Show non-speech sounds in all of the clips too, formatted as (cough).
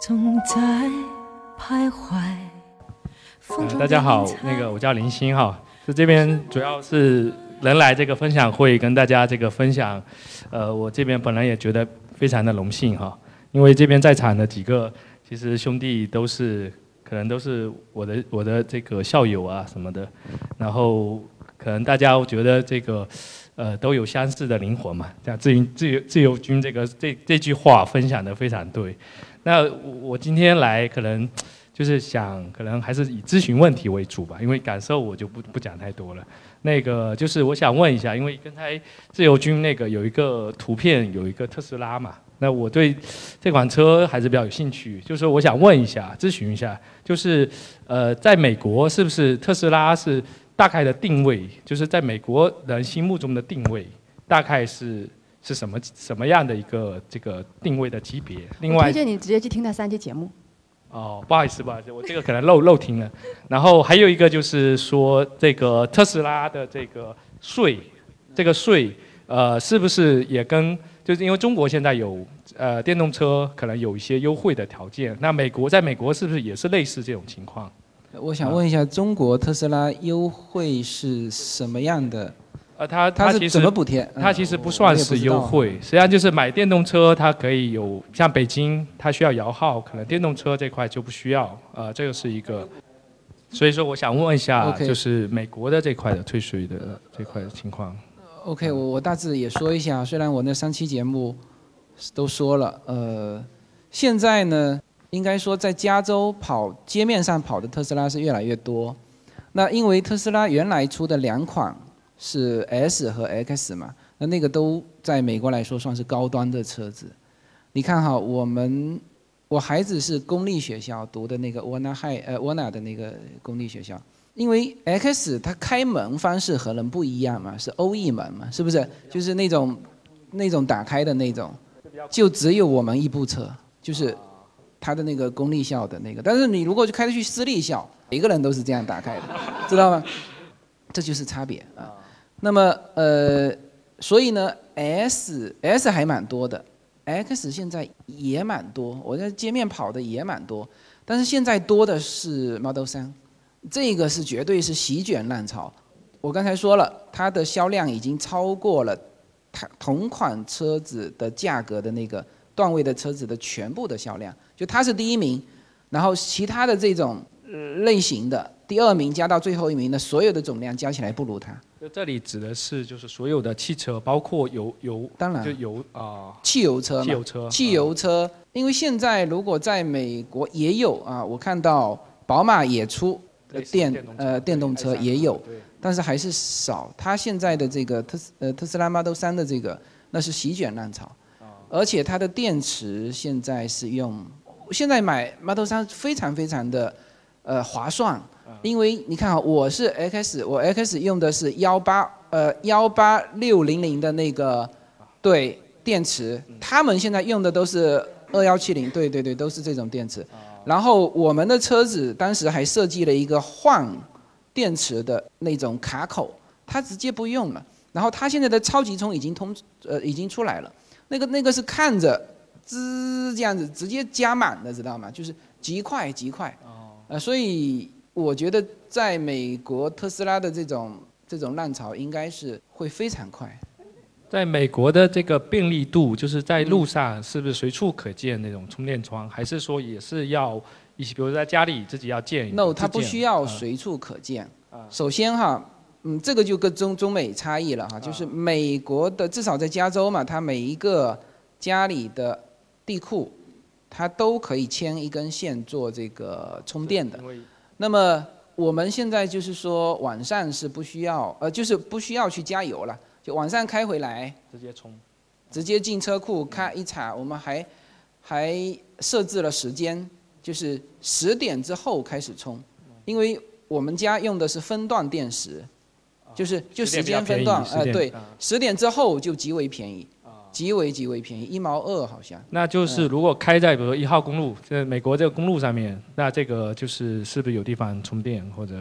总在徘徊。大家好，那个我叫林星哈，是这边主要是能来这个分享会跟大家这个分享，呃，我这边本来也觉得非常的荣幸哈，因为这边在场的几个其实兄弟都是可能都是我的我的这个校友啊什么的，然后可能大家觉得这个呃都有相似的灵魂嘛，这样自由自由自由军这个这这句话分享的非常对，那我我今天来可能。就是想，可能还是以咨询问题为主吧，因为感受我就不不讲太多了。那个就是我想问一下，因为刚才自由军那个有一个图片，有一个特斯拉嘛，那我对这款车还是比较有兴趣。就是我想问一下，咨询一下，就是呃，在美国是不是特斯拉是大概的定位？就是在美国人心目中的定位，大概是是什么什么样的一个这个定位的级别？另外，推荐你直接去听那三期节目。哦，不好意思，不好意思，我这个可能漏漏听了。然后还有一个就是说，这个特斯拉的这个税，这个税，呃，是不是也跟就是因为中国现在有呃电动车可能有一些优惠的条件，那美国在美国是不是也是类似这种情况？我想问一下，中国特斯拉优惠是什么样的？呃，它它其实怎么补贴？它其实不算是优惠，实际上就是买电动车，它可以有像北京，它需要摇号，可能电动车这块就不需要。呃，这个是一个，所以说我想问一下，就是美国的这块的退税的这块的情况。OK，我我大致也说一下，虽然我那三期节目都说了，呃，现在呢，应该说在加州跑街面上跑的特斯拉是越来越多。那因为特斯拉原来出的两款。是 S 和 X 嘛？那那个都在美国来说算是高端的车子。你看哈，我们我孩子是公立学校读的那个 Wana High 呃 Wana 的那个公立学校，因为 X 它开门方式和人不一样嘛，是欧翼门嘛，是不是？就是那种那种打开的那种，就只有我们一部车，就是他的那个公立校的那个。但是你如果就开的去私立校，每个人都是这样打开的，知道吗？(laughs) 这就是差别啊。那么呃，所以呢，S S 还蛮多的，X 现在也蛮多，我在街面跑的也蛮多，但是现在多的是 Model 3，这个是绝对是席卷浪潮。我刚才说了，它的销量已经超过了它同款车子的价格的那个段位的车子的全部的销量，就它是第一名，然后其他的这种类型的第二名加到最后一名的所有的总量加起来不如它。就这里指的是，就是所有的汽车，包括油油，当然就油啊，汽油车，汽油车，汽油车。因为现在如果在美国也有啊，我看到宝马也出电呃电动车也有，但是还是少。它现在的这个特斯呃特斯拉 Model 3的这个，那是席卷浪潮，而且它的电池现在是用，现在买 Model 3非常非常的呃划算。因为你看啊，我是 X，我 X 用的是幺八呃幺八六零零的那个对电池，他们现在用的都是二幺七零，对对对，都是这种电池。然后我们的车子当时还设计了一个换电池的那种卡口，它直接不用了。然后它现在的超级充已经通呃已经出来了，那个那个是看着滋这样子直接加满的，知道吗？就是极快极快。呃，所以。我觉得在美国特斯拉的这种这种浪潮应该是会非常快。在美国的这个便利度，就是在路上是不是随处可见那种充电桩，还是说也是要一些，比如在家里自己要建？No，它不需要随处可见。首先哈，嗯，这个就跟中中美差异了哈，就是美国的至少在加州嘛，它每一个家里的地库，它都可以牵一根线做这个充电的。那么我们现在就是说晚上是不需要，呃，就是不需要去加油了，就晚上开回来直接充，直接进车库开一插，我们还还设置了时间，就是十点之后开始充，因为我们家用的是分段电池，就是就时间分段，呃，对，十点之后就极为便宜。极为极为便宜，一毛二好像。那就是如果开在比如说一号公路，在美国这个公路上面，那这个就是是不是有地方充电或者？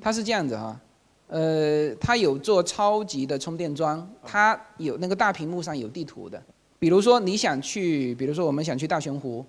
它是这样子哈，呃，它有做超级的充电桩，它有那个大屏幕上有地图的，比如说你想去，比如说我们想去大熊湖，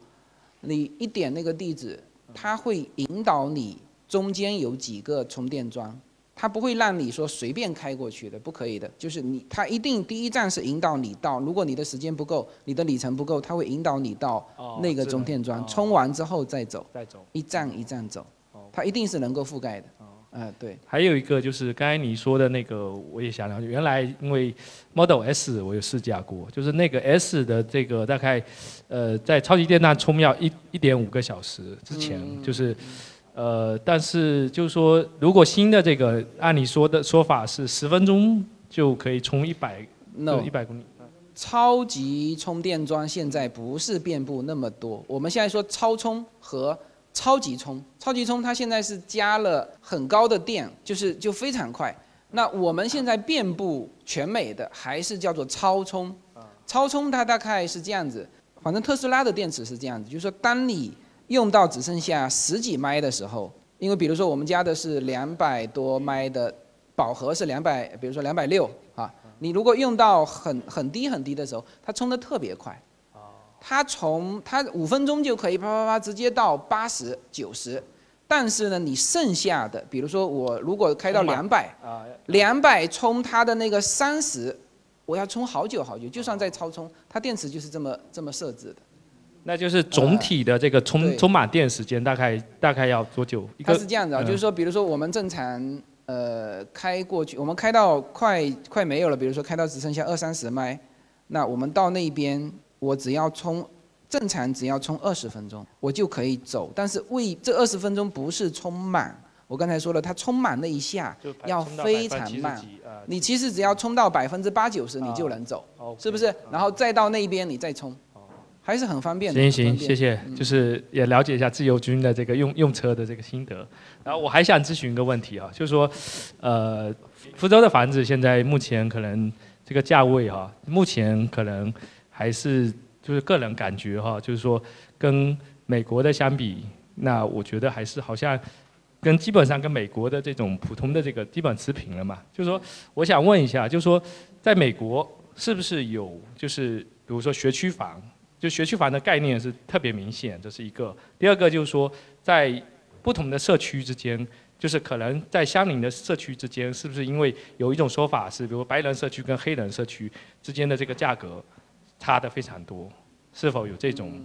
你一点那个地址，它会引导你中间有几个充电桩，它不会让你说随便开过去的，不可以的。就是你，它一定第一站是引导你到，如果你的时间不够，你的里程不够，它会引导你到那个充电桩，充完之后再走，再走，一站一站走，它一定是能够覆盖的。嗯，对。还有一个就是刚才你说的那个，我也想了解。原来因为 Model S 我有试驾过，就是那个 S 的这个大概，呃，在超级电站充要一一点五个小时之前，就是，呃，但是就是说，如果新的这个按你说的说法是十分钟就可以充一百，no 一百公里。超级充电桩现在不是遍布那么多，我们现在说超充和。超级充，超级充，它现在是加了很高的电，就是就非常快。那我们现在遍布全美的还是叫做超充，超充它大概是这样子，反正特斯拉的电池是这样子，就是说当你用到只剩下十几迈的时候，因为比如说我们家的是两百多迈的饱和是两百，比如说两百六啊，你如果用到很很低很低的时候，它充的特别快。它从它五分钟就可以啪啪啪直接到八十九十，但是呢，你剩下的，比如说我如果开到两百，两百充它的那个三十，我要充好久好久，就算在超充，它电池就是这么这么设置的。那就是总体的这个充充满电时间大概大概要多久？它是这样子啊，就是说，比如说我们正常呃开过去，我们开到快快没有了，比如说开到只剩下二三十迈，那我们到那边。我只要充，正常只要充二十分钟，我就可以走。但是为这二十分钟不是充满，我刚才说了，它充满那一下要非常慢。你其实只要充到百分之八九十，你就能走，是不是？然后再到那边你再充，还是很方便的。行行，谢谢，就是也了解一下自由军的这个用用车的这个心得。然后我还想咨询一个问题啊，就是说，呃，福州的房子现在目前可能这个价位哈，目前可能。还是就是个人感觉哈，就是说跟美国的相比，那我觉得还是好像跟基本上跟美国的这种普通的这个基本持平了嘛。就是说，我想问一下，就是说在美国是不是有就是比如说学区房，就学区房的概念是特别明显，这是一个。第二个就是说在不同的社区之间，就是可能在相邻的社区之间，是不是因为有一种说法是，比如白人社区跟黑人社区之间的这个价格？差的非常多，是否有这种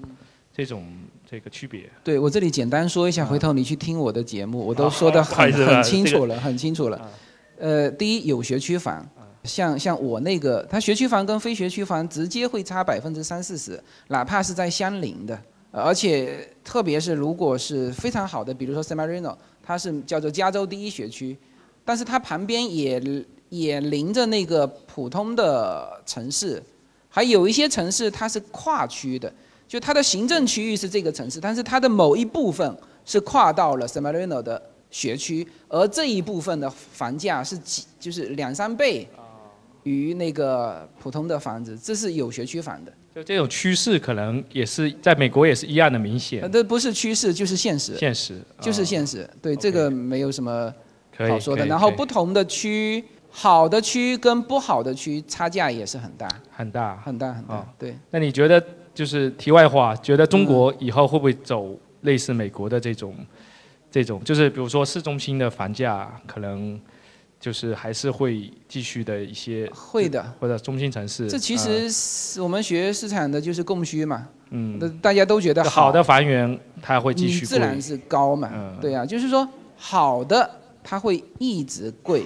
这种这个区别？对我这里简单说一下，回头你去听我的节目，我都说的很很清楚了，很清楚了。呃，第一有学区房，像像我那个，它学区房跟非学区房直接会差百分之三四十，哪怕是在相邻的，而且特别是如果是非常好的，比如说 San Marino，它是叫做加州第一学区，但是它旁边也也临着那个普通的城市。还有一些城市它是跨区的，就它的行政区域是这个城市，但是它的某一部分是跨到了 San Marino 的学区，而这一部分的房价是几就是两三倍于那个普通的房子，这是有学区房的。就这种趋势可能也是在美国也是一样的明显。这不是趋势，就是现实。现实就是现实，对这个没有什么好说的。然后不同的区。好的区跟不好的区差价也是很大，很大，很大，很大。对。那你觉得就是题外话，觉得中国以后会不会走类似美国的这种，这种就是比如说市中心的房价可能就是还是会继续的一些会的，或者中心城市。这其实我们学市场的就是供需嘛，嗯，那大家都觉得好的房源它会继续自然是高嘛，嗯对啊，就是说好的它会一直贵。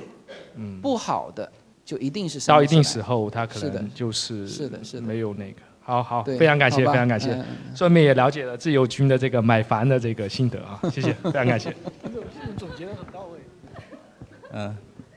嗯，不好的就一定是到一定时候，它可能就是是的，是的，没有那个。好好，非常感谢，非常感谢，顺便也了解了自由军的这个买房的这个心得啊，谢谢，非常感谢。(laughs) 总结的很到位。嗯，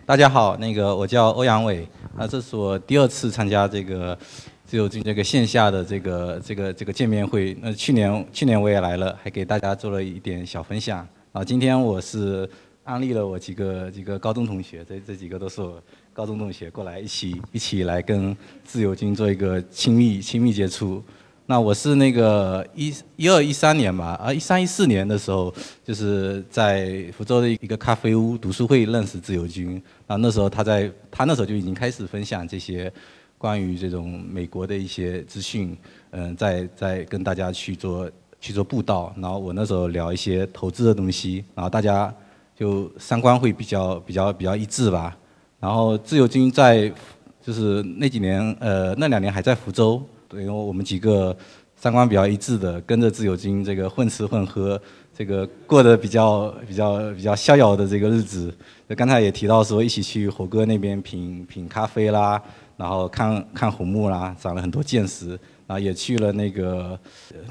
大家好，那个我叫欧阳伟，啊，这是我第二次参加这个自由军这个线下的这个这个这个见面会。那去年去年我也来了，还给大家做了一点小分享。啊，今天我是。安利了我几个几个高中同学，这这几个都是我高中同学过来一起一起来跟自由军做一个亲密亲密接触。那我是那个一一二一三年吧，啊一三一四年的时候，就是在福州的一个咖啡屋读书会认识自由军。啊那时候他在他那时候就已经开始分享这些关于这种美国的一些资讯，嗯，在在跟大家去做去做布道。然后我那时候聊一些投资的东西，然后大家就三观会比较比较比较一致吧。然后自由军在就是那几年，呃，那两年还在福州，对因为我们几个三观比较一致的，跟着自由军这个混吃混喝，这个过得比较比较比较逍遥的这个日子。那刚才也提到说，一起去火哥那边品品咖啡啦，然后看看红木啦，长了很多见识。然后也去了那个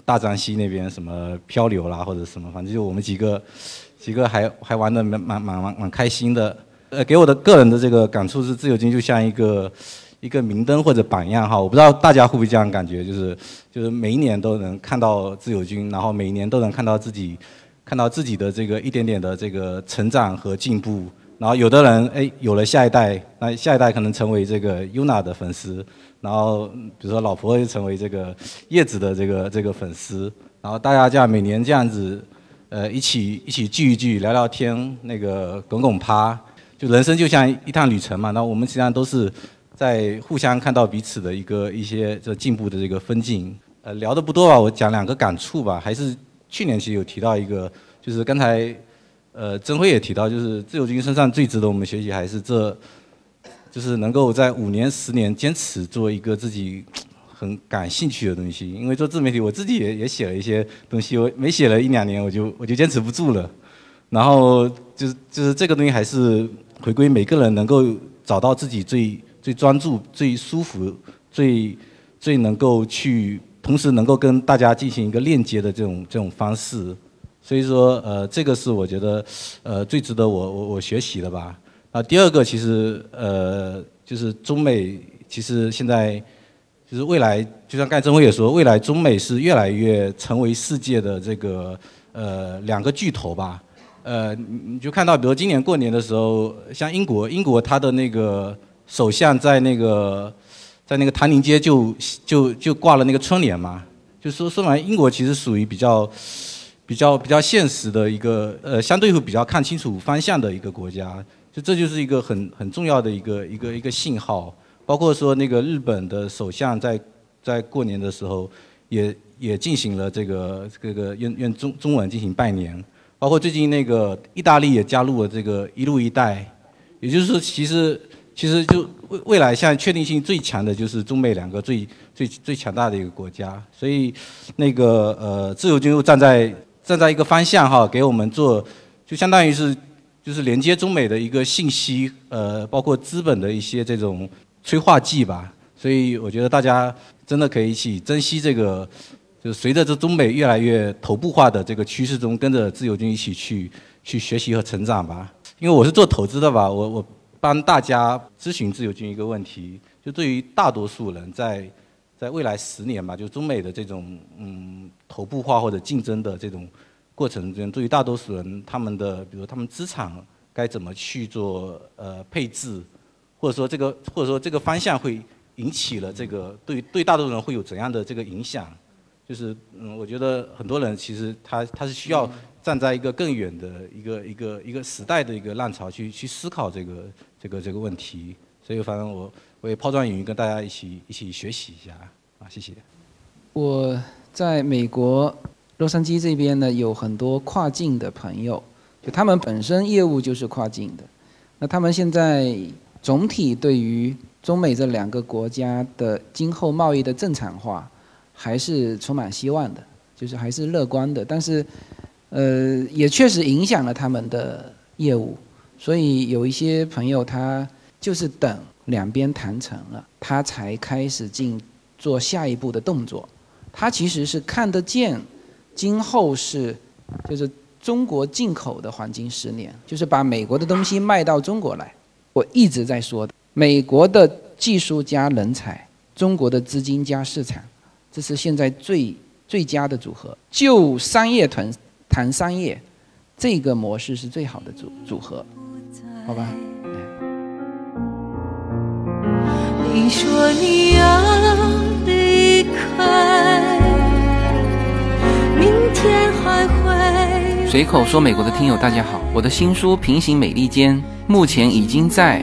大张溪那边什么漂流啦，或者什么，反正就我们几个几个还还玩的蛮蛮蛮蛮蛮开心的。呃，给我的个人的这个感触是，自由军就像一个一个明灯或者榜样哈。我不知道大家会不会这样感觉，就是就是每一年都能看到自由军，然后每一年都能看到自己看到自己的这个一点点的这个成长和进步。然后有的人哎有了下一代，那下一代可能成为这个 UNA 的粉丝，然后比如说老婆就成为这个叶子的这个这个粉丝，然后大家这样每年这样子呃一起一起聚一聚聊聊天，那个拱拱趴。就人生就像一趟旅程嘛，那我们实际上都是在互相看到彼此的一个一些这进步的这个分镜。呃，聊的不多吧，我讲两个感触吧。还是去年其实有提到一个，就是刚才呃曾辉也提到，就是自由军身上最值得我们学习，还是这，就是能够在五年十年坚持做一个自己很感兴趣的东西。因为做自媒体，我自己也也写了一些东西，我没写了一两年，我就我就坚持不住了。然后就是就是这个东西还是。回归每个人能够找到自己最最专注、最舒服、最最能够去，同时能够跟大家进行一个链接的这种这种方式。所以说，呃，这个是我觉得，呃，最值得我我我学习的吧。啊，第二个其实，呃，就是中美其实现在就是未来，就像盖正辉也说，未来中美是越来越成为世界的这个呃两个巨头吧。呃，你就看到，比如今年过年的时候，像英国，英国它的那个首相在那个在那个唐宁街就就就挂了那个春联嘛，就说说完英国其实属于比较比较比较现实的一个呃，相对会比较看清楚方向的一个国家，就这就是一个很很重要的一个一个一个信号。包括说那个日本的首相在在过年的时候也也进行了这个这个用用中中文进行拜年。包括最近那个意大利也加入了这个“一路一带”，也就是说，其实其实就未未来现在确定性最强的就是中美两个最最最强大的一个国家，所以那个呃自由军又站在站在一个方向哈，给我们做就相当于是就是连接中美的一个信息呃，包括资本的一些这种催化剂吧，所以我觉得大家真的可以一起珍惜这个。就随着这中美越来越头部化的这个趋势中，跟着自由军一起去去学习和成长吧。因为我是做投资的吧，我我帮大家咨询自由军一个问题，就对于大多数人在在未来十年吧，就中美的这种嗯头部化或者竞争的这种过程中，对于大多数人他们的比如他们资产该怎么去做呃配置，或者说这个或者说这个方向会引起了这个对对大多数人会有怎样的这个影响？就是嗯，我觉得很多人其实他他是需要站在一个更远的一个一个一个时代的一个浪潮去去思考这个这个这个问题，所以反正我我也抛砖引玉，跟大家一起一起学习一下啊，谢谢。我在美国洛杉矶这边呢，有很多跨境的朋友，就他们本身业务就是跨境的，那他们现在总体对于中美这两个国家的今后贸易的正常化。还是充满希望的，就是还是乐观的，但是，呃，也确实影响了他们的业务，所以有一些朋友他就是等两边谈成了，他才开始进做下一步的动作。他其实是看得见，今后是就是中国进口的黄金十年，就是把美国的东西卖到中国来。我一直在说的，美国的技术加人才，中国的资金加市场。这是现在最最佳的组合，就商业谈谈商业，这个模式是最好的组组合，好吧？你说你要离开，明天还会。随口说，美国的听友大家好，我的新书《平行美利坚》目前已经在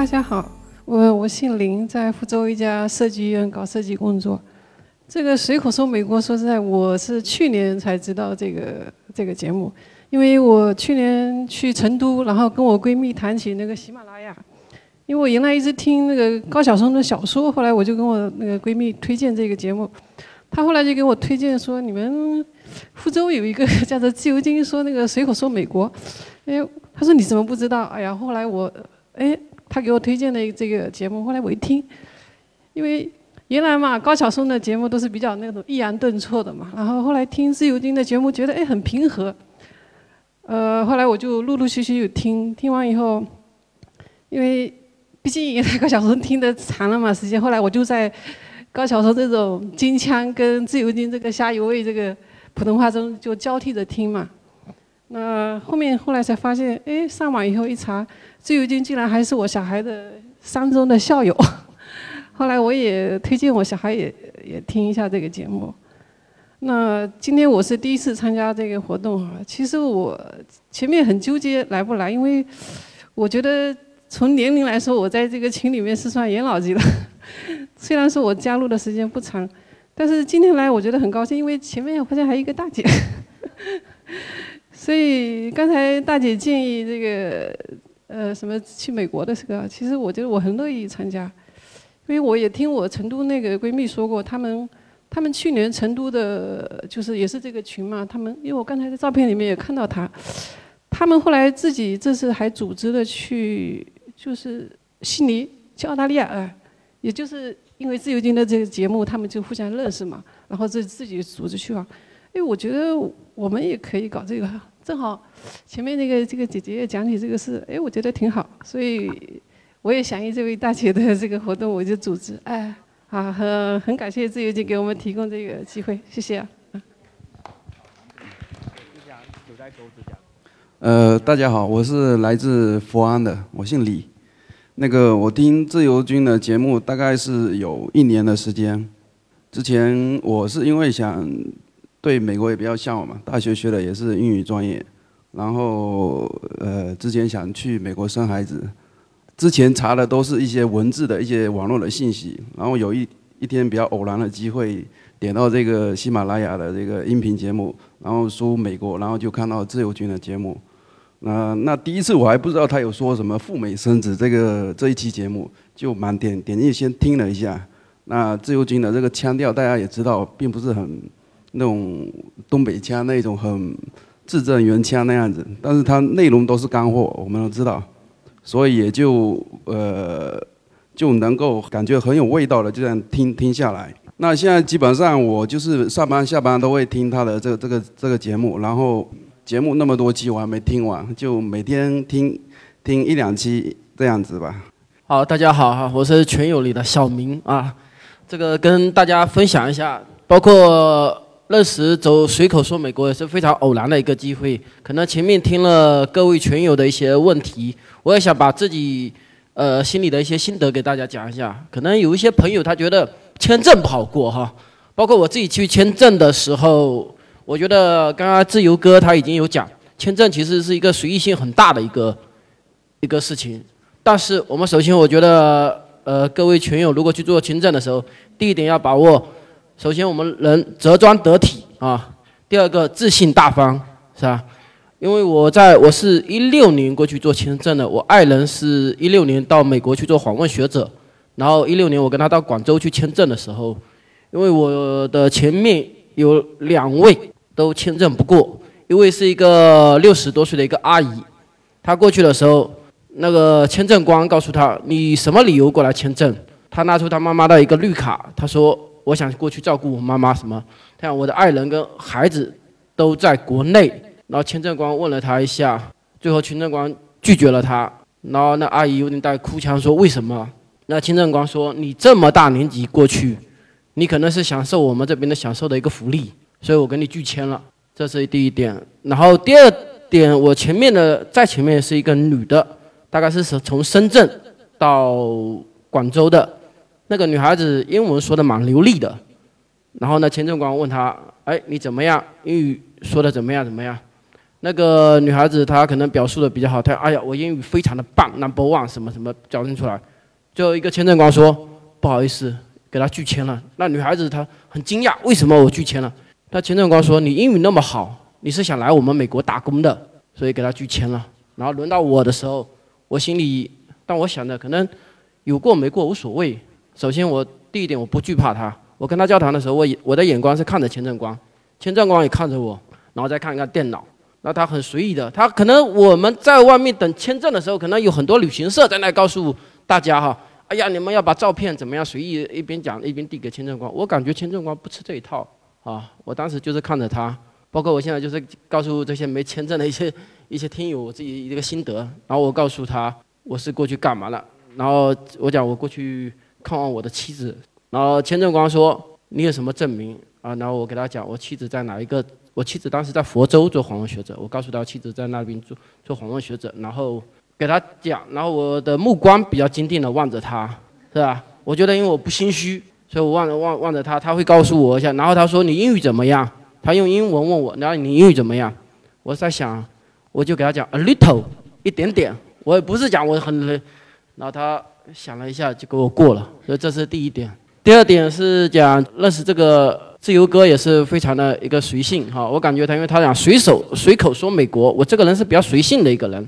大家好，我我姓林，在福州一家设计院搞设计工作。这个随口说美国，说实在，我是去年才知道这个这个节目，因为我去年去成都，然后跟我闺蜜谈起那个喜马拉雅，因为我原来一直听那个高晓松的小说，后来我就跟我那个闺蜜推荐这个节目，她后来就给我推荐说，你们福州有一个 (laughs) 叫做自由金，说那个随口说美国，哎，她说你怎么不知道？哎呀，后来我，哎，他给我推荐的这个节目，后来我一听，因为。原来嘛，高晓松的节目都是比较那种抑扬顿挫的嘛，然后后来听自由军的节目，觉得哎很平和。呃，后来我就陆陆续续有听，听完以后，因为毕竟原来高晓松听的长了嘛时间，后来我就在高晓松这种京腔跟自由军这个虾油味这个普通话中就交替着听嘛。那后面后来才发现，哎，上网以后一查，自由军竟然还是我小孩的三中的校友。(laughs) 后来我也推荐我小孩也也听一下这个节目。那今天我是第一次参加这个活动哈，其实我前面很纠结来不来，因为我觉得从年龄来说，我在这个群里面是算元老级的。(laughs) 虽然说我加入的时间不长，但是今天来我觉得很高兴，因为前面好像还有一个大姐。所以刚才大姐建议这个呃什么去美国的这个，其实我觉得我很乐意参加。因为我也听我成都那个闺蜜说过，他们他们去年成都的，就是也是这个群嘛。他们因为我刚才在照片里面也看到他，他们后来自己这次还组织了去，就是悉尼去澳大利亚啊，也就是因为自由军的这个节目，他们就互相认识嘛，然后自自己组织去啊。哎，我觉得我们也可以搞这个，正好前面那个这个姐姐也讲起这个事，哎，我觉得挺好，所以。我也响应这位大姐的这个活动，我就组织。哎，好，很很感谢自由军给我们提供这个机会，谢谢啊。呃，大家好，我是来自佛安的，我姓李。那个，我听自由军的节目大概是有一年的时间。之前我是因为想对美国也比较向往嘛，大学学的也是英语专业，然后呃，之前想去美国生孩子。之前查的都是一些文字的一些网络的信息，然后有一一天比较偶然的机会点到这个喜马拉雅的这个音频节目，然后输美国，然后就看到自由军的节目。那那第一次我还不知道他有说什么赴美生子这个这一期节目，就满点点进去先听了一下。那自由军的这个腔调大家也知道，并不是很那种东北腔那种很字正原腔那样子，但是它内容都是干货，我们都知道。所以也就呃就能够感觉很有味道的，就这样听听下来。那现在基本上我就是上班下班都会听他的这个这个这个节目，然后节目那么多期我还没听完，就每天听听一两期这样子吧。好，大家好哈，我是全友里的小明啊，这个跟大家分享一下，包括。那时走随口说美国也是非常偶然的一个机会，可能前面听了各位群友的一些问题，我也想把自己呃心里的一些心得给大家讲一下。可能有一些朋友他觉得签证不好过哈，包括我自己去签证的时候，我觉得刚刚自由哥他已经有讲，签证其实是一个随意性很大的一个一个事情。但是我们首先我觉得呃各位群友如果去做签证的时候，第一点要把握。首先，我们人着装得体啊。第二个，自信大方，是吧？因为我在我是一六年过去做签证的，我爱人是一六年到美国去做访问学者，然后一六年我跟他到广州去签证的时候，因为我的前面有两位都签证不过，一位是一个六十多岁的一个阿姨，她过去的时候，那个签证官告诉她：“你什么理由过来签证？”她拿出她妈妈的一个绿卡，她说。我想过去照顾我妈妈，什么？像我的爱人跟孩子都在国内，然后签证官问了他一下，最后签证官拒绝了他。然后那阿姨有点带哭腔说：“为什么？”那签证官说：“你这么大年纪过去，你可能是享受我们这边的享受的一个福利，所以我给你拒签了。”这是第一点。然后第二点，我前面的在前面是一个女的，大概是从深圳到广州的，那个女孩子英文说的蛮流利的。然后呢，签证官问她：“哎，你怎么样？英语说的怎么样？怎么样？”那个女孩子她可能表述的比较好，她哎呀，我英语非常的棒，number one，什么什么表现出来。最后一个签证官说：“不好意思，给她拒签了。”那女孩子她很惊讶，为什么我拒签了？那签证官说：“你英语那么好，你是想来我们美国打工的，所以给她拒签了。”然后轮到我的时候，我心里，但我想着可能有过没过无所谓。首先我第一点我不惧怕他，我跟他交谈的时候，我我的眼光是看着签证官，签证官也看着我，然后再看一看电脑。那他很随意的，他可能我们在外面等签证的时候，可能有很多旅行社在那告诉大家哈，哎呀，你们要把照片怎么样随意一边讲一边递给签证官。我感觉签证官不吃这一套啊，我当时就是看着他，包括我现在就是告诉这些没签证的一些 (laughs) 一些听友我自己一个心得，然后我告诉他我是过去干嘛了，然后我讲我过去看望我的妻子，然后签证官说你有什么证明啊？然后我给他讲我妻子在哪一个。我妻子当时在佛州做访问学者，我告诉他妻子在那边做做访问学者，然后给他讲，然后我的目光比较坚定的望着他，是吧？我觉得因为我不心虚，所以我望着望望着他，他会告诉我一下。然后他说你英语怎么样？他用英文问我，然后你英语怎么样？我在想，我就给他讲 a little 一点点，我也不是讲我很，然后他想了一下就给我过了，所以这是第一点。第二点是讲认识这个。自由哥也是非常的一个随性哈，我感觉他，因为他讲随手随口说美国，我这个人是比较随性的一个人，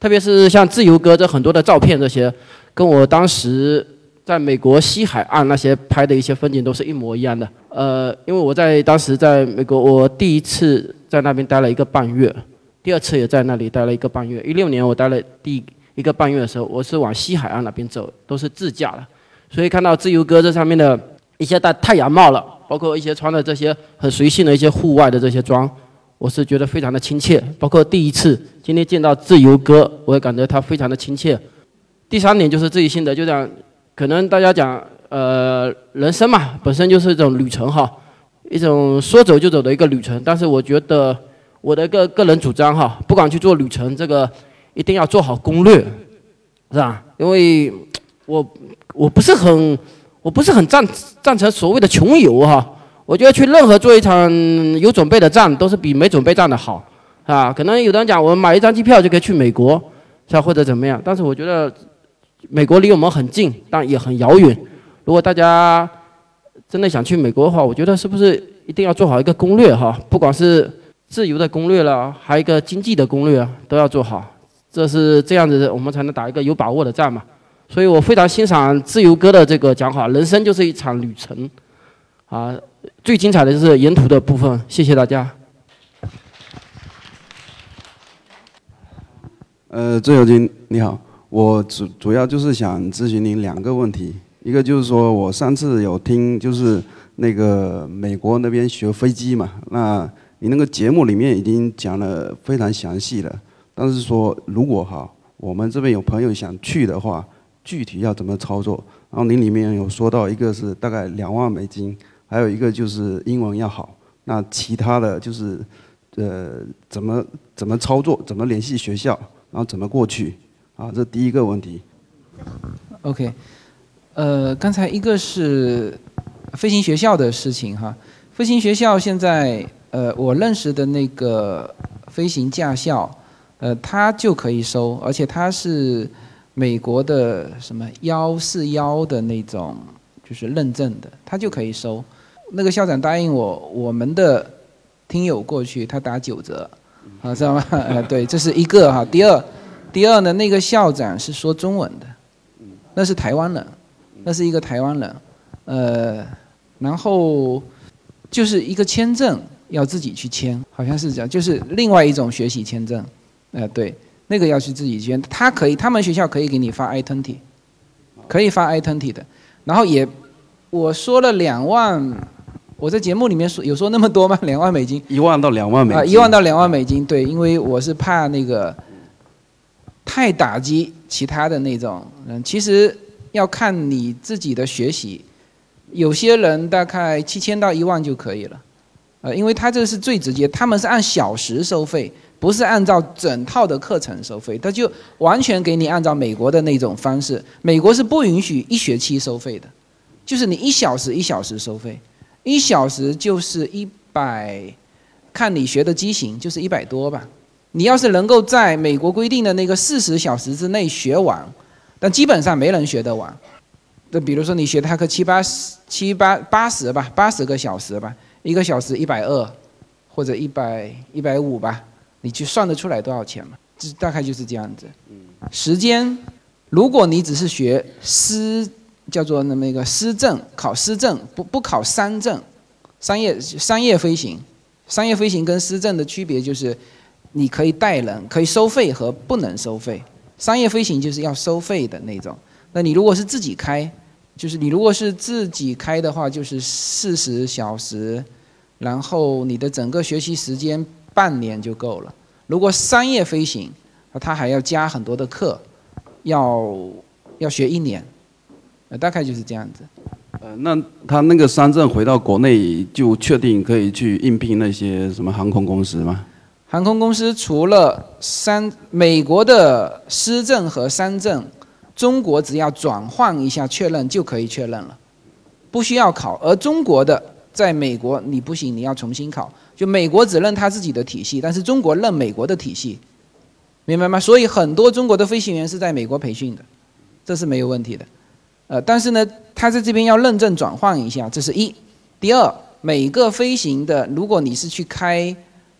特别是像自由哥这很多的照片这些，跟我当时在美国西海岸那些拍的一些风景都是一模一样的。呃，因为我在当时在美国，我第一次在那边待了一个半月，第二次也在那里待了一个半月。一六年我待了第一个半月的时候，我是往西海岸那边走，都是自驾的，所以看到自由哥这上面的一些戴太阳帽了。包括一些穿的这些很随性的一些户外的这些装，我是觉得非常的亲切。包括第一次今天见到自由哥，我也感觉他非常的亲切。第三点就是自己心得，就讲可能大家讲呃人生嘛，本身就是一种旅程哈，一种说走就走的一个旅程。但是我觉得我的个个人主张哈，不管去做旅程，这个一定要做好攻略，是吧？因为我我不是很。我不是很赞赞成所谓的穷游哈，我觉得去任何做一场有准备的战，都是比没准备战的好，啊，可能有的人讲我们买一张机票就可以去美国，是吧？或者怎么样？但是我觉得美国离我们很近，但也很遥远。如果大家真的想去美国的话，我觉得是不是一定要做好一个攻略哈？不管是自由的攻略了，还有一个经济的攻略，都要做好。这是这样子，我们才能打一个有把握的战嘛。所以我非常欣赏自由哥的这个讲法，人生就是一场旅程，啊，最精彩的就是沿途的部分。谢谢大家。呃，自由军你好，我主主要就是想咨询您两个问题，一个就是说我上次有听就是那个美国那边学飞机嘛，那你那个节目里面已经讲了非常详细了，但是说如果哈我们这边有朋友想去的话。具体要怎么操作？然后您里面有说到一个是大概两万美金，还有一个就是英文要好。那其他的就是，呃，怎么怎么操作？怎么联系学校？然后怎么过去？啊，这第一个问题。OK，呃，刚才一个是飞行学校的事情哈。飞行学校现在，呃，我认识的那个飞行驾校，呃，他就可以收，而且他是。美国的什么幺四幺的那种，就是认证的，他就可以收。那个校长答应我，我们的听友过去，他打九折，啊，知道吗？呃，(laughs) 对，这是一个哈。第二，第二呢，那个校长是说中文的，那是台湾人，那是一个台湾人，呃，然后就是一个签证要自己去签，好像是这样，就是另外一种学习签证，呃，对。那个要去自己捐，他可以，他们学校可以给你发 i twenty，可以发 i twenty 的，然后也，我说了两万，我在节目里面说有说那么多吗？两万美金？一万到两万美金。啊，一万到两万美金，对，因为我是怕那个太打击其他的那种。嗯，其实要看你自己的学习，有些人大概七千到一万就可以了。呃，因为他这个是最直接，他们是按小时收费，不是按照整套的课程收费，他就完全给你按照美国的那种方式。美国是不允许一学期收费的，就是你一小时一小时收费，一小时就是一百，看你学的机型就是一百多吧。你要是能够在美国规定的那个四十小时之内学完，但基本上没人学得完。那比如说你学他个七八十、七八八十吧，八十个小时吧。一个小时一百二，或者一百一百五吧，你去算得出来多少钱吗？这大概就是这样子。时间，如果你只是学师，叫做那么一个师证，考师证不不考商证，商业商业飞行，商业飞行跟师证的区别就是，你可以带人，可以收费和不能收费。商业飞行就是要收费的那种。那你如果是自己开。就是你如果是自己开的话，就是四十小时，然后你的整个学习时间半年就够了。如果商业飞行，他还要加很多的课，要要学一年，呃，大概就是这样子。呃，那他那个三证回到国内就确定可以去应聘那些什么航空公司吗？航空公司除了三美国的师证和三证。中国只要转换一下确认就可以确认了，不需要考。而中国的在美国你不行，你要重新考。就美国只认他自己的体系，但是中国认美国的体系，明白吗？所以很多中国的飞行员是在美国培训的，这是没有问题的。呃，但是呢，他在这边要认证转换一下，这是一。第二，每个飞行的，如果你是去开，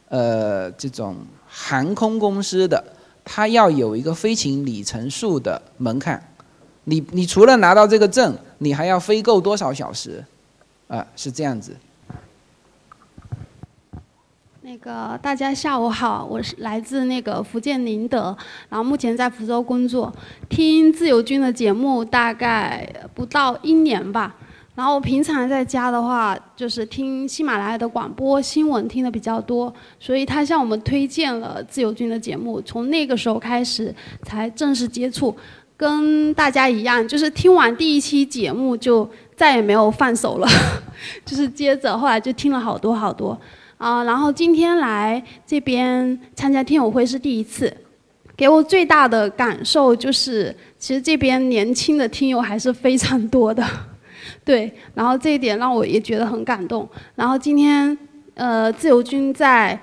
呃，这种航空公司的。它要有一个飞行里程数的门槛，你你除了拿到这个证，你还要飞够多少小时？啊，是这样子。那个大家下午好，我是来自那个福建宁德，然后目前在福州工作，听自由军的节目大概不到一年吧。然后平常在家的话，就是听喜马拉雅的广播新闻听的比较多，所以他向我们推荐了自由军的节目，从那个时候开始才正式接触，跟大家一样，就是听完第一期节目就再也没有放手了，(laughs) 就是接着后来就听了好多好多，啊，然后今天来这边参加听友会是第一次，给我最大的感受就是，其实这边年轻的听友还是非常多的。(laughs) 对，然后这一点让我也觉得很感动。然后今天，呃，自由军在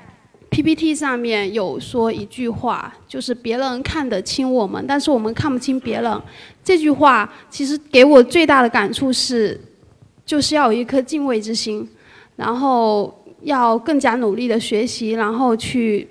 PPT 上面有说一句话，就是别人看得清我们，但是我们看不清别人。这句话其实给我最大的感触是，就是要有一颗敬畏之心，然后要更加努力的学习，然后去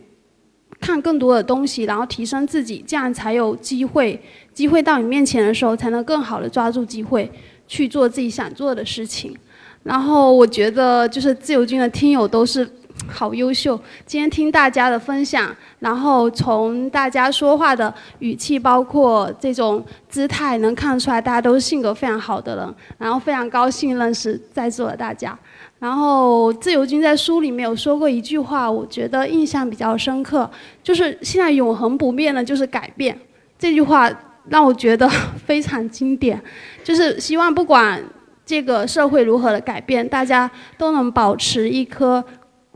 看更多的东西，然后提升自己，这样才有机会。机会到你面前的时候，才能更好的抓住机会。去做自己想做的事情，然后我觉得就是自由军的听友都是好优秀。今天听大家的分享，然后从大家说话的语气，包括这种姿态，能看出来大家都是性格非常好的人。然后非常高兴认识在座的大家。然后自由军在书里面有说过一句话，我觉得印象比较深刻，就是现在永恒不变的就是改变。这句话。让我觉得非常经典，就是希望不管这个社会如何的改变，大家都能保持一颗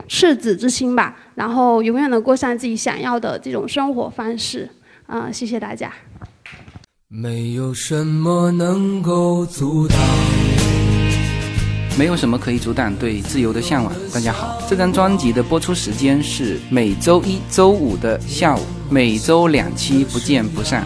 赤子之心吧，然后永远的过上自己想要的这种生活方式。嗯，谢谢大家。没有什么能够阻挡，没有什么可以阻挡对自由的向往。大家好，这张专辑的播出时间是每周一周五的下午，每周两期，不见不散。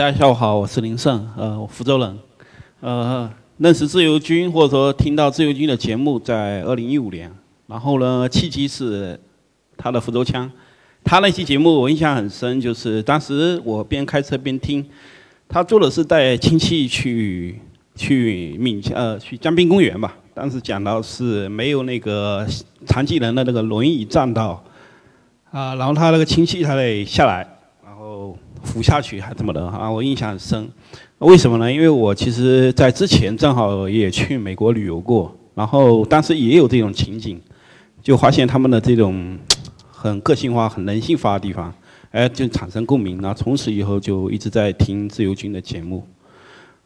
大家下午好，我是林胜，呃，福州人，呃。认识自由军，或者说听到自由军的节目，在二零一五年。然后呢，契机是他的福州腔。他那期节目我印象很深，就是当时我边开车边听。他做的是带亲戚去去闽呃去江滨公园吧。当时讲到是没有那个残疾人的那个轮椅站到啊，然后他那个亲戚他得下来，浮下去还怎么的啊？我印象很深。为什么呢？因为我其实，在之前正好也去美国旅游过，然后当时也有这种情景，就发现他们的这种很个性化、很人性化的地方，哎，就产生共鸣。然后从此以后就一直在听自由军的节目，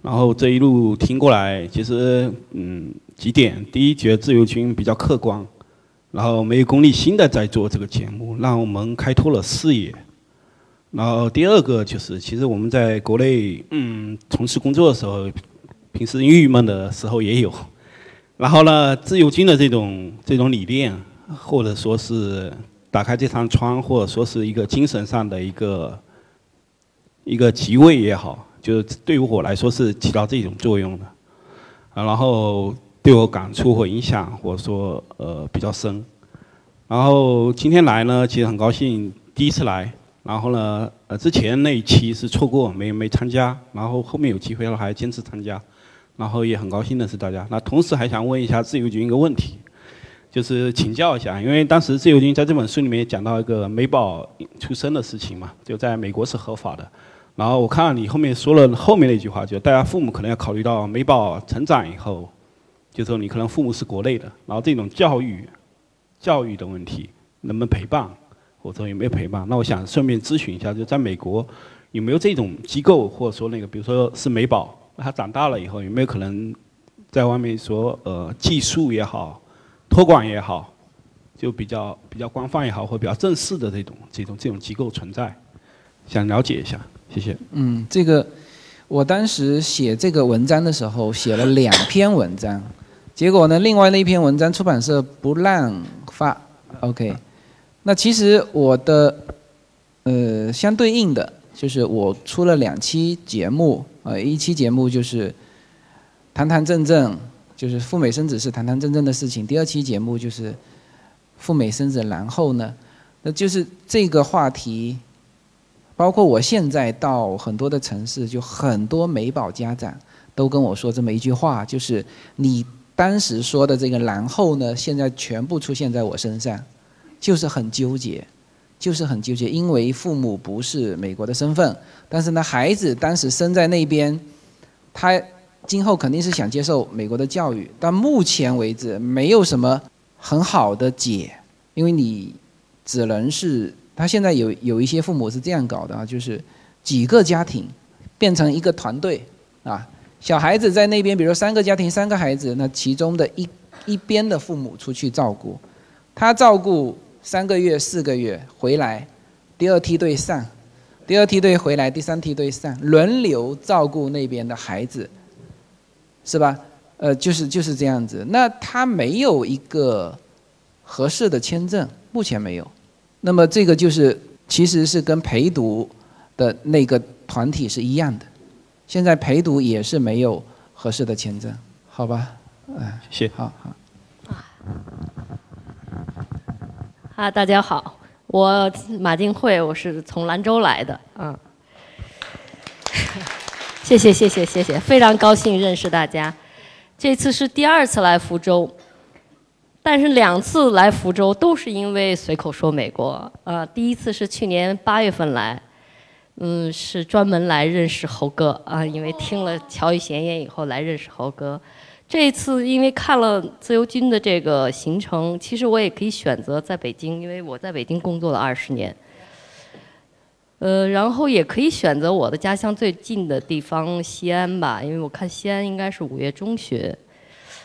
然后这一路听过来，其实嗯几点：第一，觉得自由军比较客观，然后没有功利心的在做这个节目，让我们开拓了视野。然后第二个就是，其实我们在国内，嗯，从事工作的时候，平时郁闷的时候也有。然后呢，自由军的这种这种理念，或者说是打开这扇窗，或者说是一个精神上的一个一个极慰也好，就是对于我来说是起到这种作用的。啊，然后对我感触或影响，或者说呃比较深。然后今天来呢，其实很高兴，第一次来。然后呢，呃，之前那一期是错过，没没参加。然后后面有机会了，还坚持参加。然后也很高兴的是大家。那同时还想问一下自由军一个问题，就是请教一下，因为当时自由军在这本书里面讲到一个美宝出生的事情嘛，就在美国是合法的。然后我看你后面说了后面那句话，就大家父母可能要考虑到美宝成长以后，就说你可能父母是国内的，然后这种教育教育的问题能不能陪伴？或者有没有陪伴？那我想顺便咨询一下，就在美国有没有这种机构，或者说那个，比如说是美宝，他长大了以后有没有可能在外面说呃寄宿也好，托管也好，就比较比较官方也好，或比较正式的这种这种这种机构存在？想了解一下，谢谢。嗯，这个我当时写这个文章的时候写了两篇文章，结果呢，另外那一篇文章出版社不让发，OK。那其实我的，呃，相对应的就是我出了两期节目，呃，一期节目就是谈谈正正，就是赴美生子是谈谈正正的事情；第二期节目就是赴美生子，然后呢，那就是这个话题，包括我现在到很多的城市，就很多美宝家长都跟我说这么一句话，就是你当时说的这个然后呢，现在全部出现在我身上。就是很纠结，就是很纠结，因为父母不是美国的身份，但是呢，孩子当时生在那边，他今后肯定是想接受美国的教育，但目前为止没有什么很好的解，因为你只能是他现在有有一些父母是这样搞的啊，就是几个家庭变成一个团队啊，小孩子在那边，比如三个家庭三个孩子，那其中的一一边的父母出去照顾，他照顾。三个月、四个月回来，第二梯队上，第二梯队回来，第三梯队上，轮流照顾那边的孩子，是吧？呃，就是就是这样子。那他没有一个合适的签证，目前没有。那么这个就是，其实是跟陪读的那个团体是一样的。现在陪读也是没有合适的签证，好吧？嗯，谢谢。好好。啊，啊大家好，我马金慧，我是从兰州来的，嗯，(laughs) 谢谢谢谢谢谢，非常高兴认识大家，这次是第二次来福州，但是两次来福州都是因为随口说美国，啊，第一次是去年八月份来，嗯，是专门来认识猴哥啊，因为听了乔语闲言以后来认识猴哥。这次因为看了自由军的这个行程，其实我也可以选择在北京，因为我在北京工作了二十年。呃，然后也可以选择我的家乡最近的地方西安吧，因为我看西安应该是五月中旬。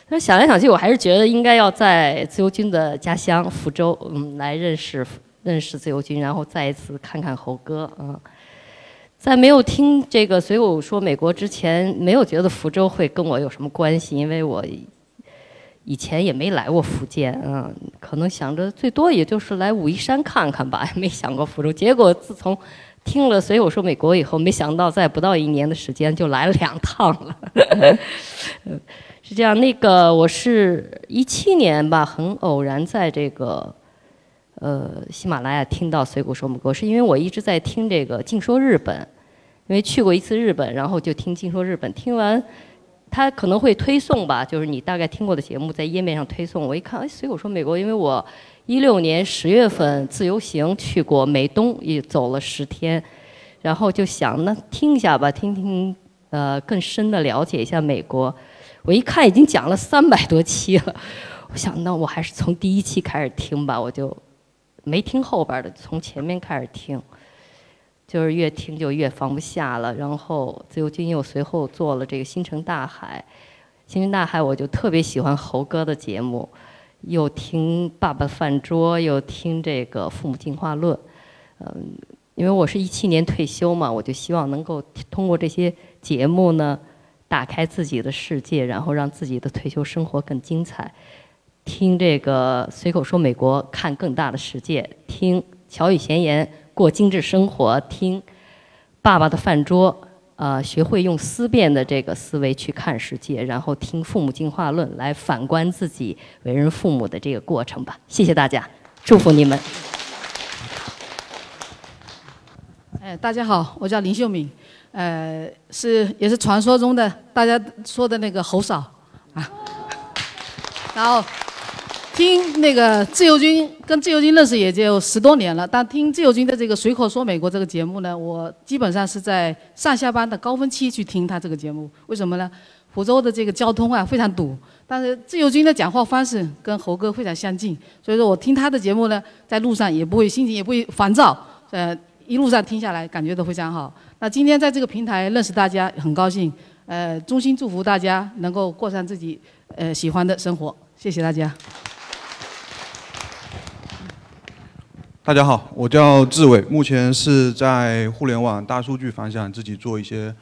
那想来想去，我还是觉得应该要在自由军的家乡福州，嗯，来认识认识自由军，然后再一次看看猴哥，嗯。在没有听这个随我说美国之前，没有觉得福州会跟我有什么关系，因为我以前也没来过福建，嗯，可能想着最多也就是来武夷山看看吧，没想过福州。结果自从听了随我说美国以后，没想到在不到一年的时间就来了两趟了。是这样，那个我是一七年吧，很偶然在这个。呃，喜马拉雅听到随口说美国，是因为我一直在听这个《净说日本》，因为去过一次日本，然后就听《净说日本》。听完，他可能会推送吧，(laughs) 就是你大概听过的节目在页面上推送。我一看，哎，随口说美国，因为我一六年十月份自由行去过美东，也走了十天，然后就想那听一下吧，听听呃更深的了解一下美国。我一看已经讲了三百多期了，我想那我还是从第一期开始听吧，我就。没听后边的，从前面开始听，就是越听就越放不下了。然后自由军又随后做了这个《星辰大海》，《星辰大海》我就特别喜欢猴哥的节目，又听《爸爸饭桌》，又听这个《父母进化论》。嗯，因为我是一七年退休嘛，我就希望能够通过这些节目呢，打开自己的世界，然后让自己的退休生活更精彩。听这个随口说美国，看更大的世界；听乔语闲言，过精致生活；听爸爸的饭桌，呃，学会用思辨的这个思维去看世界；然后听父母进化论，来反观自己为人父母的这个过程吧。谢谢大家，祝福你们。哎，大家好，我叫林秀敏，呃，是也是传说中的大家说的那个侯嫂啊，然后。听那个自由军，跟自由军认识也就十多年了。但听自由军的这个随口说美国这个节目呢，我基本上是在上下班的高峰期去听他这个节目。为什么呢？福州的这个交通啊非常堵，但是自由军的讲话方式跟猴哥非常相近，所以说我听他的节目呢，在路上也不会心情也不会烦躁。呃，一路上听下来感觉都非常好。那今天在这个平台认识大家很高兴，呃，衷心祝福大家能够过上自己呃喜欢的生活。谢谢大家。大家好，我叫志伟，目前是在互联网大数据方向自己做一些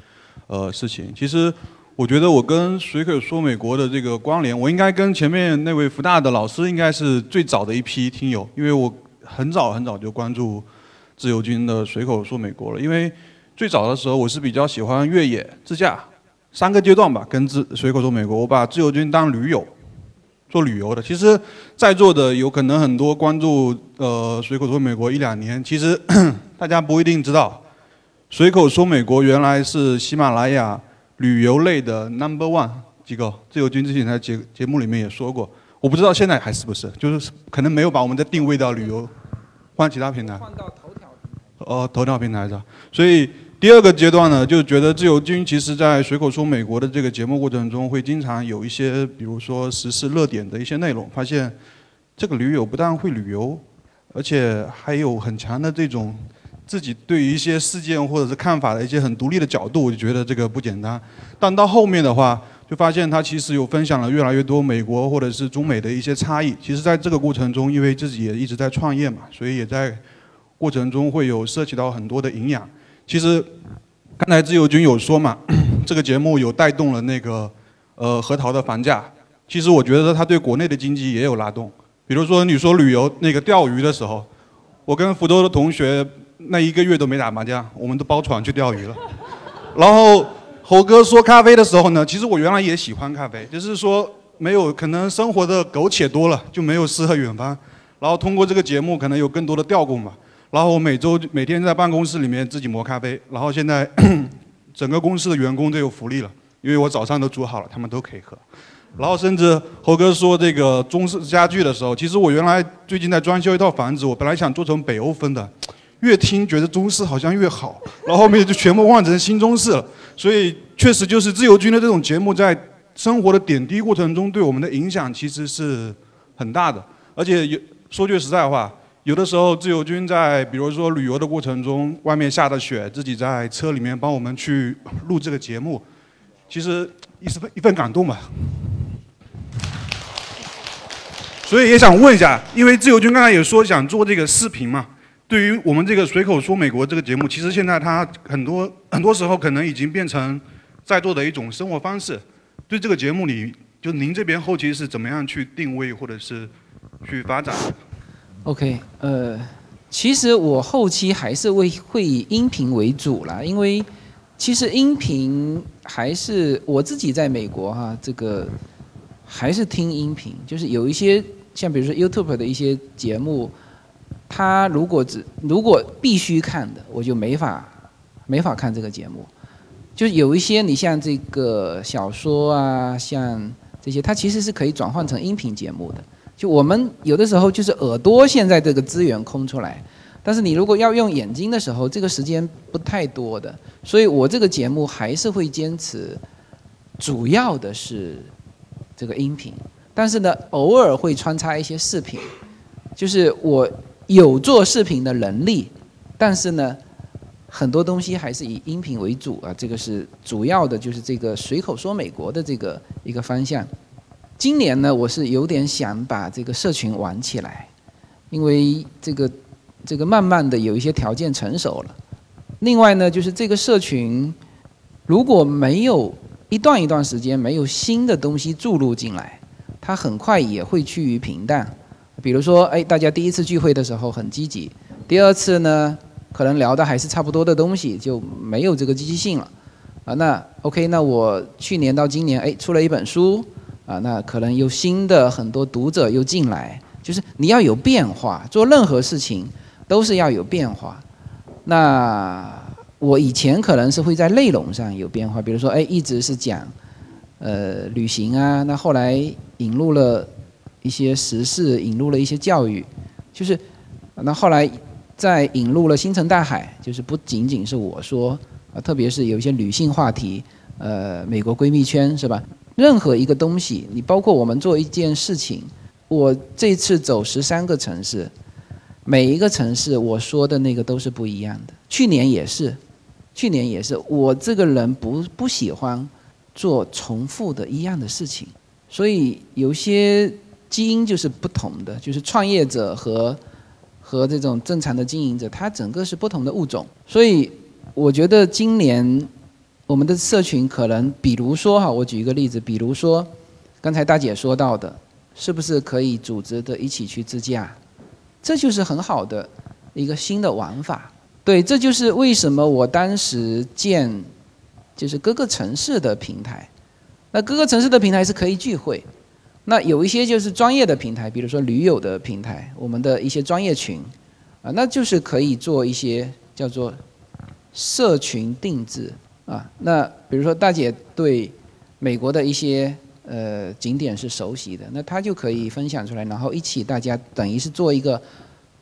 呃事情。其实我觉得我跟随口说美国的这个关联，我应该跟前面那位福大的老师应该是最早的一批听友，因为我很早很早就关注自由军的随口说美国了。因为最早的时候我是比较喜欢越野自驾，三个阶段吧，跟自随口说美国，我把自由军当驴友。做旅游的，其实在座的有可能很多关注呃随口说美国一两年，其实 (coughs) 大家不一定知道，随口说美国原来是喜马拉雅旅游类的 number one 机构。自由军之前在节节目里面也说过，我不知道现在还是不是，就是可能没有把我们的定位到旅游，换其他平台。换到头条平台。哦，头条平台上，所以。第二个阶段呢，就觉得自由军其实在随口说美国的这个节目过程中，会经常有一些，比如说时事热点的一些内容。发现这个驴友不但会旅游，而且还有很强的这种自己对于一些事件或者是看法的一些很独立的角度，我就觉得这个不简单。但到后面的话，就发现他其实有分享了越来越多美国或者是中美的一些差异。其实在这个过程中，因为自己也一直在创业嘛，所以也在过程中会有涉及到很多的营养。其实，刚才自由军有说嘛，(coughs) 这个节目有带动了那个呃核桃的房价。其实我觉得它对国内的经济也有拉动。比如说你说旅游那个钓鱼的时候，我跟福州的同学那一个月都没打麻将，我们都包船去钓鱼了。(laughs) 然后猴哥说咖啡的时候呢，其实我原来也喜欢咖啡，就是说没有可能生活的苟且多了，就没有诗和远方。然后通过这个节目，可能有更多的调动吧。然后我每周每天在办公室里面自己磨咖啡，然后现在 (coughs) 整个公司的员工都有福利了，因为我早上都煮好了，他们都可以喝。然后甚至猴哥说这个中式家具的时候，其实我原来最近在装修一套房子，我本来想做成北欧风的，越听觉得中式好像越好，然后后面就全部换成新中式了。所以确实就是自由军的这种节目，在生活的点滴过程中对我们的影响其实是很大的，而且有说句实在话。有的时候，自由军在比如说旅游的过程中，外面下的雪，自己在车里面帮我们去录这个节目，其实一是一份感动吧。所以也想问一下，因为自由军刚才也说想做这个视频嘛，对于我们这个随口说美国这个节目，其实现在它很多很多时候可能已经变成在座的一种生活方式。对这个节目里，就您这边后期是怎么样去定位或者是去发展？OK，呃，其实我后期还是会会以音频为主啦，因为其实音频还是我自己在美国哈，这个还是听音频，就是有一些像比如说 YouTube 的一些节目，它如果只如果必须看的，我就没法没法看这个节目。就有一些你像这个小说啊，像这些，它其实是可以转换成音频节目的。就我们有的时候就是耳朵现在这个资源空出来，但是你如果要用眼睛的时候，这个时间不太多的。所以我这个节目还是会坚持，主要的是这个音频，但是呢，偶尔会穿插一些视频，就是我有做视频的能力，但是呢。很多东西还是以音频为主啊，这个是主要的，就是这个随口说美国的这个一个方向。今年呢，我是有点想把这个社群玩起来，因为这个这个慢慢的有一些条件成熟了。另外呢，就是这个社群如果没有一段一段时间没有新的东西注入进来，它很快也会趋于平淡。比如说，哎，大家第一次聚会的时候很积极，第二次呢？可能聊的还是差不多的东西，就没有这个积极性了，啊，那 OK，那我去年到今年，哎，出了一本书，啊，那可能有新的很多读者又进来，就是你要有变化，做任何事情都是要有变化。那我以前可能是会在内容上有变化，比如说，哎，一直是讲，呃，旅行啊，那后来引入了一些时事，引入了一些教育，就是，那后来。在引入了星辰大海，就是不仅仅是我说，啊，特别是有一些女性话题，呃，美国闺蜜圈是吧？任何一个东西，你包括我们做一件事情，我这次走十三个城市，每一个城市我说的那个都是不一样的。去年也是，去年也是，我这个人不不喜欢做重复的一样的事情，所以有些基因就是不同的，就是创业者和。和这种正常的经营者，他整个是不同的物种，所以我觉得今年我们的社群可能，比如说哈，我举一个例子，比如说刚才大姐说到的，是不是可以组织的一起去自驾？这就是很好的一个新的玩法。对，这就是为什么我当时建就是各个城市的平台，那各个城市的平台是可以聚会。那有一些就是专业的平台，比如说驴友的平台，我们的一些专业群，啊，那就是可以做一些叫做社群定制啊。那比如说大姐对美国的一些呃景点是熟悉的，那她就可以分享出来，然后一起大家等于是做一个，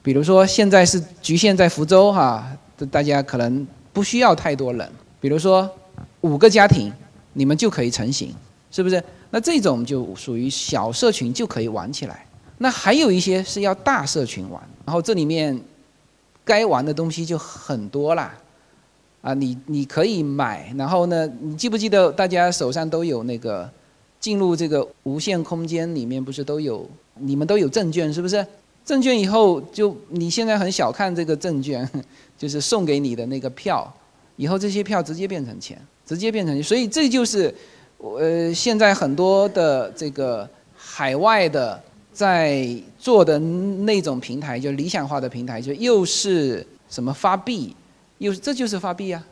比如说现在是局限在福州哈，大家可能不需要太多人，比如说五个家庭，你们就可以成型，是不是？那这种就属于小社群就可以玩起来，那还有一些是要大社群玩，然后这里面该玩的东西就很多啦，啊，你你可以买，然后呢，你记不记得大家手上都有那个进入这个无限空间里面不是都有，你们都有证券是不是？证券以后就你现在很小看这个证券，(laughs) 就是送给你的那个票，以后这些票直接变成钱，直接变成，所以这就是。呃，现在很多的这个海外的在做的那种平台，就理想化的平台，就又是什么发币，又这就是发币啊！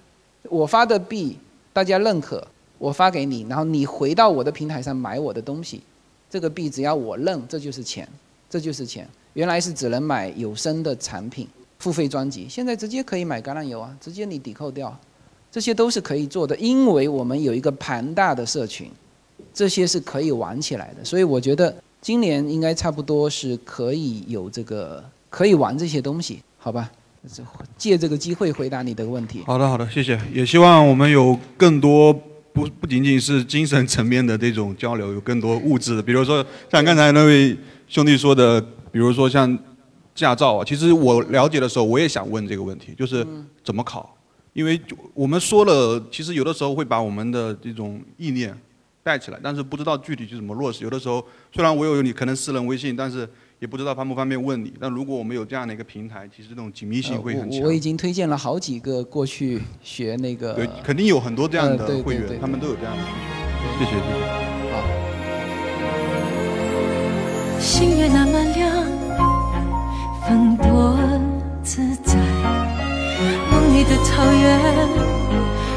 我发的币大家认可，我发给你，然后你回到我的平台上买我的东西，这个币只要我认，这就是钱，这就是钱。原来是只能买有声的产品、付费专辑，现在直接可以买橄榄油啊，直接你抵扣掉。这些都是可以做的，因为我们有一个庞大的社群，这些是可以玩起来的。所以我觉得今年应该差不多是可以有这个可以玩这些东西，好吧？借这个机会回答你的问题。好的，好的，谢谢。也希望我们有更多不不仅仅是精神层面的这种交流，有更多物质的，比如说像刚才那位兄弟说的，比如说像驾照啊。其实我了解的时候，我也想问这个问题，就是怎么考？因为我们说了，其实有的时候会把我们的这种意念带起来，但是不知道具体去怎么落实。有的时候虽然我有你可能私人微信，但是也不知道方不方便问你。但如果我们有这样的一个平台，其实这种紧密性会很强。我我已经推荐了好几个过去学那个。对，肯定有很多这样的会员，对他们都有这样的需求。谢谢谢谢。星月那么亮，风多自在。梦里的草原，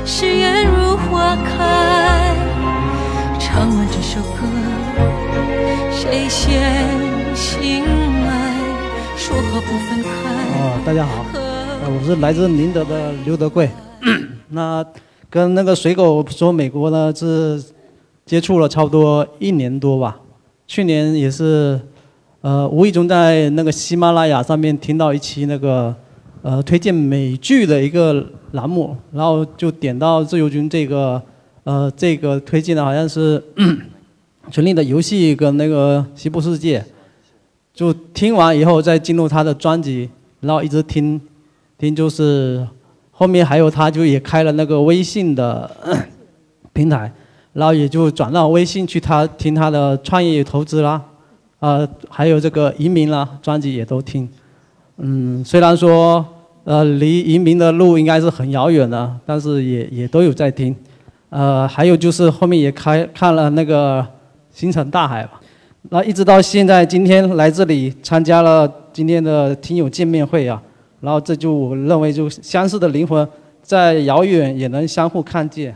誓言如花开。唱完这首歌，谁先醒来？说好不分开。哦，大家好，呃，我是来自宁德的刘德贵。(coughs) 那跟那个水狗说美国呢是接触了差不多一年多吧。去年也是，呃，无意中在那个喜马拉雅上面听到一期那个，呃，推荐美剧的一个栏目，然后就点到自由军这个，呃，这个推荐的好像是《权力的游戏》跟那个《西部世界》，就听完以后再进入他的专辑，然后一直听，听就是后面还有他就也开了那个微信的 (coughs) 平台。然后也就转到微信去他听他的创业投资啦，呃，还有这个移民啦专辑也都听，嗯，虽然说呃离移民的路应该是很遥远的，但是也也都有在听，呃，还有就是后面也开看了那个星辰大海吧，那一直到现在今天来这里参加了今天的听友见面会啊，然后这就我认为就相似的灵魂在遥远也能相互看见。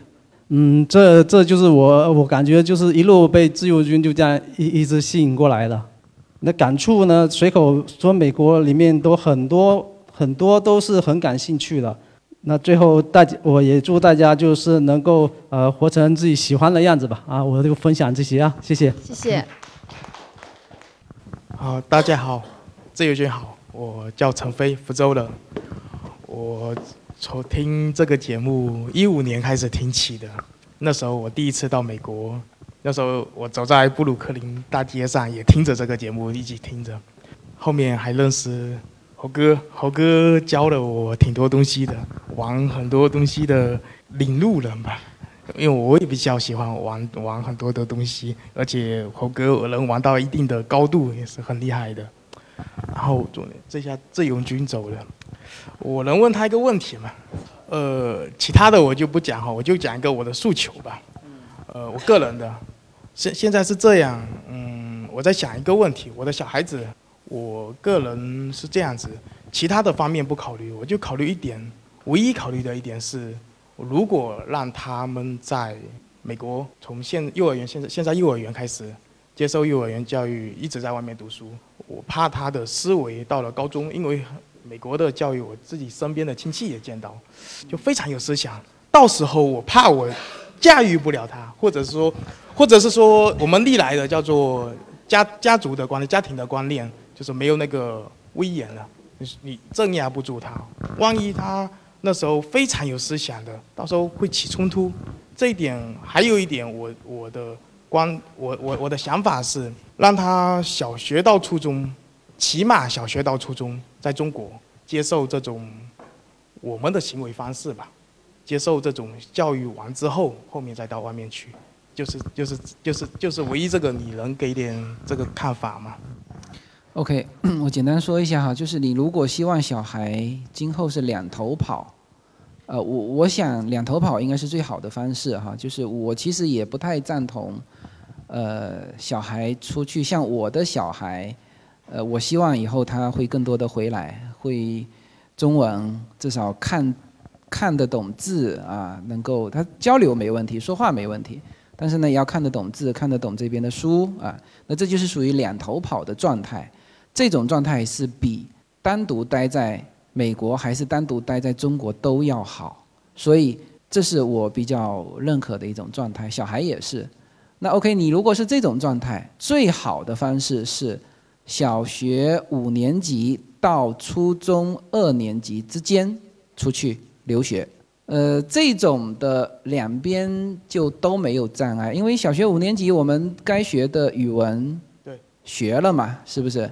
嗯，这这就是我，我感觉就是一路被自由军就这样一一直吸引过来的。那感触呢？随口说，美国里面都很多很多都是很感兴趣的。那最后大家，我也祝大家就是能够呃活成自己喜欢的样子吧。啊，我就分享这些啊，谢谢。谢谢。好，大家好，自由军好，我叫陈飞，福州的，我。从听这个节目一五年开始听起的，那时候我第一次到美国，那时候我走在布鲁克林大街上也听着这个节目一起听着，后面还认识猴哥，猴哥教了我挺多东西的，玩很多东西的领路人吧，因为我也比较喜欢玩玩很多的东西，而且猴哥我能玩到一定的高度也是很厉害的，然后这下自由军走了。我能问他一个问题吗？呃，其他的我就不讲哈，我就讲一个我的诉求吧。呃，我个人的，现现在是这样，嗯，我在想一个问题，我的小孩子，我个人是这样子，其他的方面不考虑，我就考虑一点，唯一考虑的一点是，如果让他们在美国从现幼儿园现在现在幼儿园开始接受幼儿园教育，一直在外面读书，我怕他的思维到了高中，因为。美国的教育，我自己身边的亲戚也见到，就非常有思想。到时候我怕我驾驭不了他，或者是说，(laughs) 或者是说，我们历来的叫做家家族的观念、家庭的观念，就是没有那个威严了，你你镇压不住他。万一他那时候非常有思想的，到时候会起冲突。这一点还有一点，我我的观，我我我的想法是，让他小学到初中。起码小学到初中，在中国接受这种我们的行为方式吧，接受这种教育完之后，后面再到外面去，就是就是就是就是唯一这个，你能给点这个看法吗？OK，(clears throat) 我简单说一下哈，就是你如果希望小孩今后是两头跑，呃，我我想两头跑应该是最好的方式哈，就是我其实也不太赞同，呃，小孩出去像我的小孩。呃，我希望以后他会更多的回来，会中文至少看看得懂字啊，能够他交流没问题，说话没问题，但是呢，也要看得懂字，看得懂这边的书啊。那这就是属于两头跑的状态，这种状态是比单独待在美国还是单独待在中国都要好，所以这是我比较认可的一种状态。小孩也是。那 OK，你如果是这种状态，最好的方式是。小学五年级到初中二年级之间出去留学，呃，这种的两边就都没有障碍，因为小学五年级我们该学的语文对学了嘛，是不是？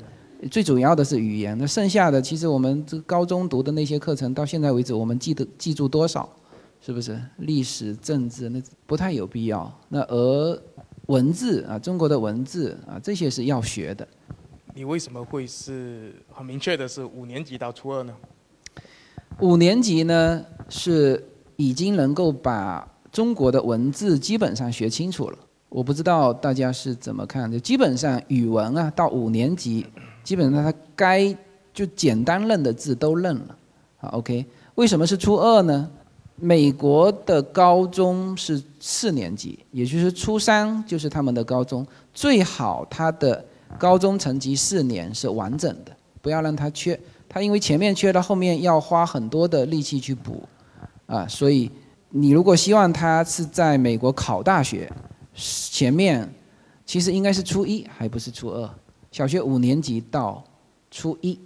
最主要的是语言，那剩下的其实我们这高中读的那些课程，到现在为止我们记得记住多少？是不是？历史、政治那不太有必要。那而文字啊，中国的文字啊，这些是要学的。你为什么会是很明确的是五年级到初二呢？五年级呢是已经能够把中国的文字基本上学清楚了。我不知道大家是怎么看的。基本上语文啊，到五年级，基本上他该就简单认的字都认了。好，OK。为什么是初二呢？美国的高中是四年级，也就是初三就是他们的高中，最好他的高中成绩四年是完整的，不要让他缺。他因为前面缺了，后面要花很多的力气去补，啊，所以你如果希望他是在美国考大学，前面其实应该是初一，还不是初二，小学五年级到初一，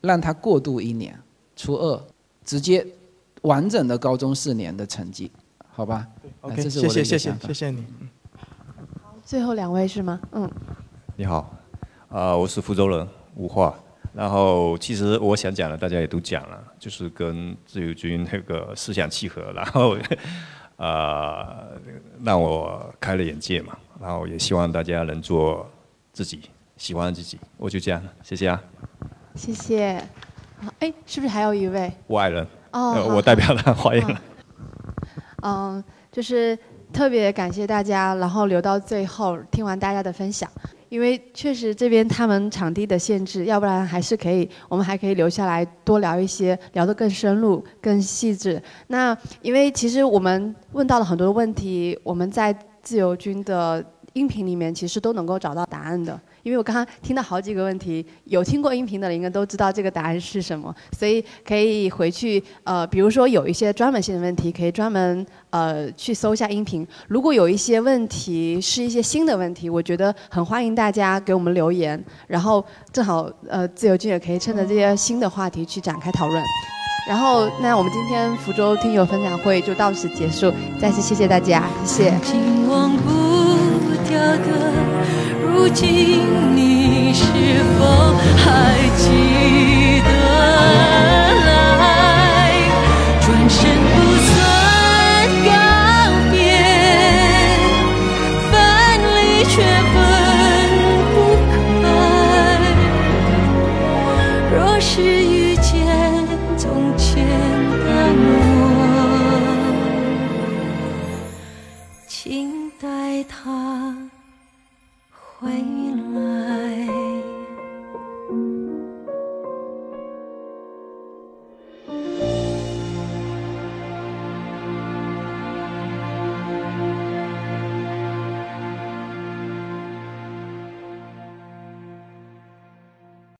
让他过渡一年，初二直接。完整的高中四年的成绩，好吧？OK，谢谢谢谢谢谢你。最后两位是吗？嗯。你好，啊，我是福州人吴化。然后其实我想讲的，大家也都讲了，就是跟自由军那个思想契合，然后 (laughs) 啊，让我开了眼界嘛。然后也希望大家能做自己喜欢自己。我就这样，谢谢啊。谢谢。哎，是不是还有一位？我爱人。哦，我代表他欢迎。嗯，就是特别感谢大家，然后留到最后听完大家的分享，因为确实这边他们场地的限制，要不然还是可以，我们还可以留下来多聊一些，聊得更深入、更细致。那因为其实我们问到了很多问题，我们在自由军的音频里面其实都能够找到答案的。因为我刚刚听到好几个问题，有听过音频的人应该都知道这个答案是什么，所以可以回去呃，比如说有一些专门性的问题，可以专门呃去搜一下音频。如果有一些问题是一些新的问题，我觉得很欢迎大家给我们留言，然后正好呃自由军也可以趁着这些新的话题去展开讨论。然后那我们今天福州听友分享会就到此结束，再次谢谢大家，谢谢。如今你是否还记得来？转身不回忆。